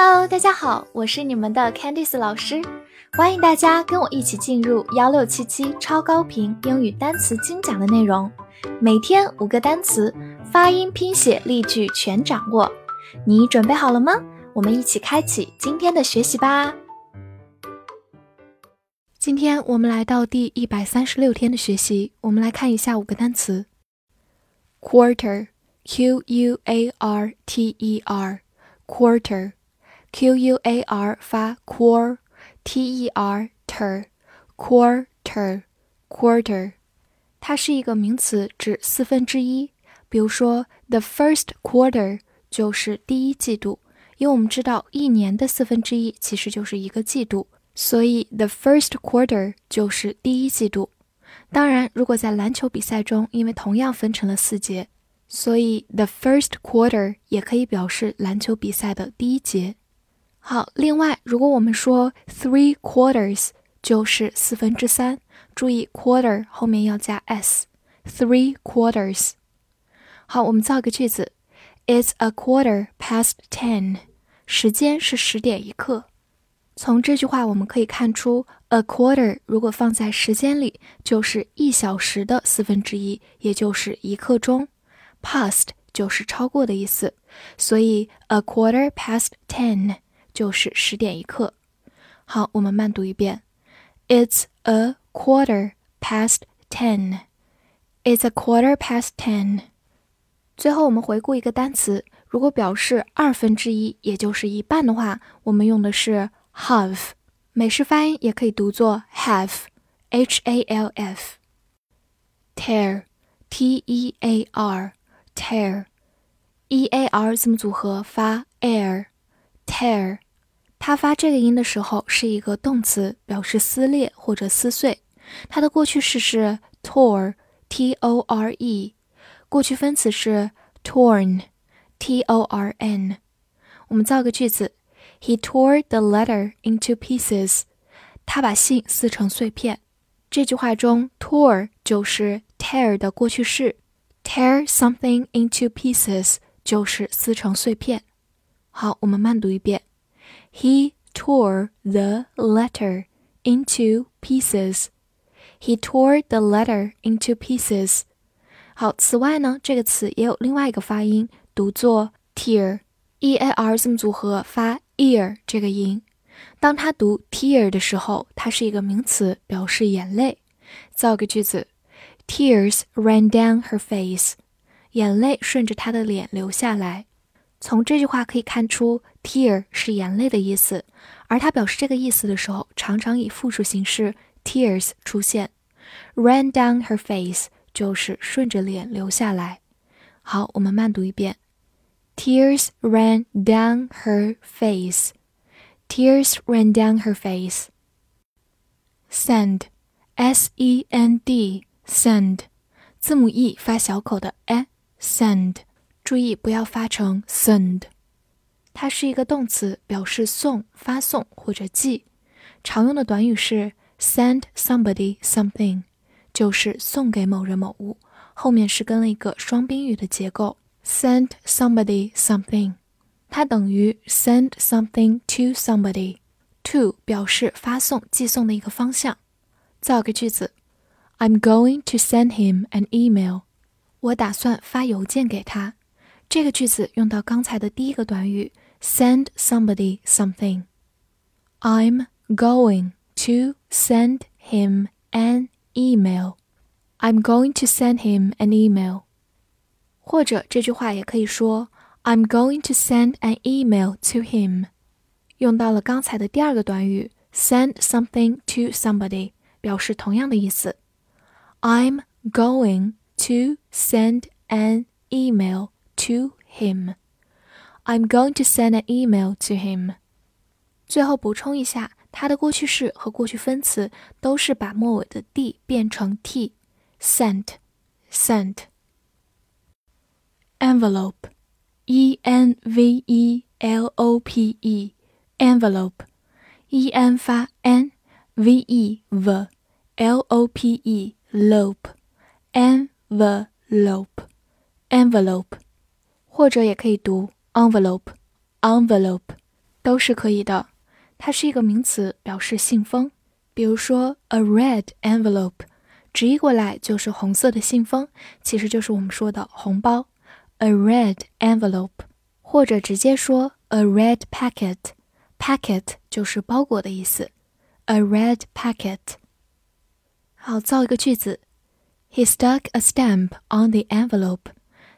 Hello，大家好，我是你们的 Candice 老师，欢迎大家跟我一起进入幺六七七超高频英语单词精讲的内容，每天五个单词，发音、拼写、例句全掌握，你准备好了吗？我们一起开启今天的学习吧。今天我们来到第一百三十六天的学习，我们来看一下五个单词：quarter，q u a r t e r，quarter。Q U A R 发 quar，T E R ter，quarter，quarter，它是一个名词，指四分之一。比如说，the first quarter 就是第一季度，因为我们知道一年的四分之一其实就是一个季度，所以 the first quarter 就是第一季度。当然，如果在篮球比赛中，因为同样分成了四节，所以 the first quarter 也可以表示篮球比赛的第一节。好，另外，如果我们说 three quarters 就是四分之三，注意 quarter 后面要加 s，three quarters。好，我们造个句子，It's a quarter past ten，时间是十点一刻。从这句话我们可以看出，a quarter 如果放在时间里，就是一小时的四分之一，也就是一刻钟。past 就是超过的意思，所以 a quarter past ten。就是十点一刻。好，我们慢读一遍。It's a quarter past ten. It's a quarter past ten. 最后，我们回顾一个单词，如果表示二分之一，也就是一半的话，我们用的是 half。美式发音也可以读作 half，h a l f。tear，t e a r，tear，e a r 字母组合发 air，tear。 它发这个音的时候是一个动词，表示撕裂或者撕碎。它的过去式是 tore，t o r e，过去分词是 torn，t o r n。我们造个句子：He tore the letter into pieces。他把信撕成碎片。这句话中，tore 就是 tear 的过去式，tear something into pieces 就是撕成碎片。好，我们慢读一遍。He tore the letter into pieces. He tore the letter into pieces. 好，此外呢，这个词也有另外一个发音，读作 tear，e a r 字母组合发 ear 这个音。当它读 tear 的时候，它是一个名词，表示眼泪。造个句子：Tears ran down her face. 眼泪顺着她的脸流下来。从这句话可以看出 ，tear 是眼泪的意思，而它表示这个意思的时候，常常以复数形式 tears 出现。Ran down her face 就是顺着脸流下来。好，我们慢读一遍：Tears ran down her face. Tears ran down her face. Send, S-E-N-D, send，字母 e 发小口的 e，send。注意不要发成 send， 它是一个动词，表示送、发送或者寄。常用的短语是 send somebody something，就是送给某人某物，后面是跟了一个双宾语的结构，send somebody something，它等于 send something to somebody，to 表示发送、寄送的一个方向。造个句子：I'm going to send him an email。我打算发邮件给他。这个句子用到刚才的第一个短语 send somebody something。I'm going to send him an email. I'm going to send him an email. 或者这句话也可以说 I'm going to send an email to him。用到了刚才的第二个短语 send something to somebody，表示同样的意思。I'm going to send an email to him. I'm going to send an email to him. 最后补充一下，它的过去式和过去分词都是把末尾的 d 变成 t。sent, sent. envelope, e n v e l o p e, envelope, e n 发 n，v e v, l o p e, lope, envelope, envelope. 或者也可以读 envelope，envelope，都是可以的。它是一个名词，表示信封。比如说，a red envelope，直译过来就是红色的信封，其实就是我们说的红包。a red envelope，或者直接说 a red packet，packet 就是包裹的意思。a red packet。好，造一个句子：He stuck a stamp on the envelope。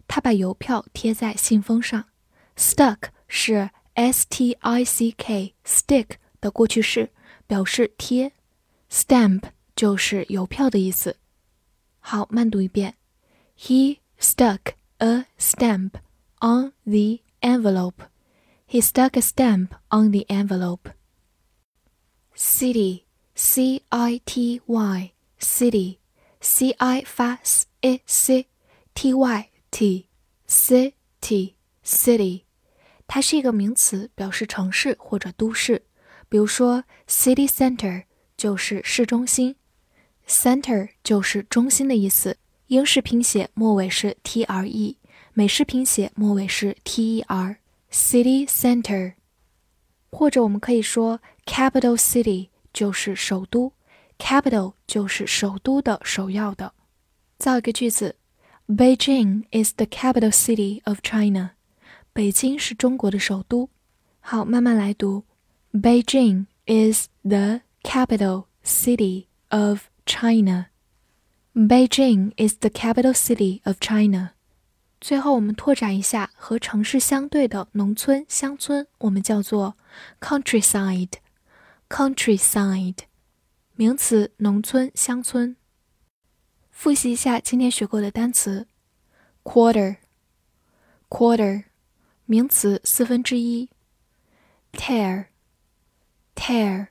他把邮票贴在信封上。stuck 是 s t i c k stick 的过去式，表示贴。stamp 就是邮票的意思。好，慢读一遍。He stuck a stamp on the envelope. He stuck a stamp on the envelope. City, C I T Y, city, C I 发 s i c, t y t, city, city. 它是一个名词，表示城市或者都市。比如说，city center 就是市中心，center 就是中心的意思。英式拼写末尾是 t r e，美式拼写末尾是 t e r。city center，或者我们可以说 capital city 就是首都，capital 就是首都的首要的。造一个句子：Beijing is the capital city of China。北京是中国的首都。好，慢慢来读。Beijing is the capital city of China. Beijing is the capital city of China. 最后，我们拓展一下和城市相对的农村、乡村，我们叫做 countryside。countryside，名词，农村、乡村。复习一下今天学过的单词：quarter，quarter。 名词四分之一，tear，tear，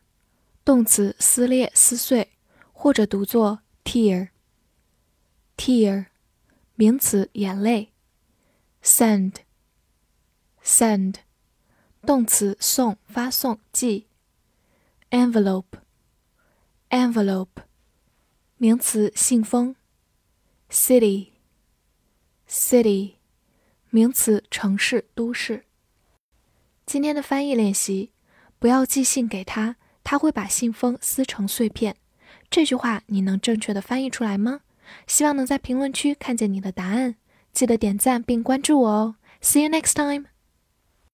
动词撕裂、撕碎，或者读作 tear，tear，名词眼泪，send，send，动词送、发送、寄，envelope，envelope，名词信封，city，city。 名词：城市、都市。今天的翻译练习：不要寄信给他，他会把信封撕成碎片。这句话你能正确的翻译出来吗？希望能在评论区看见你的答案。记得点赞并关注我哦。See you next time.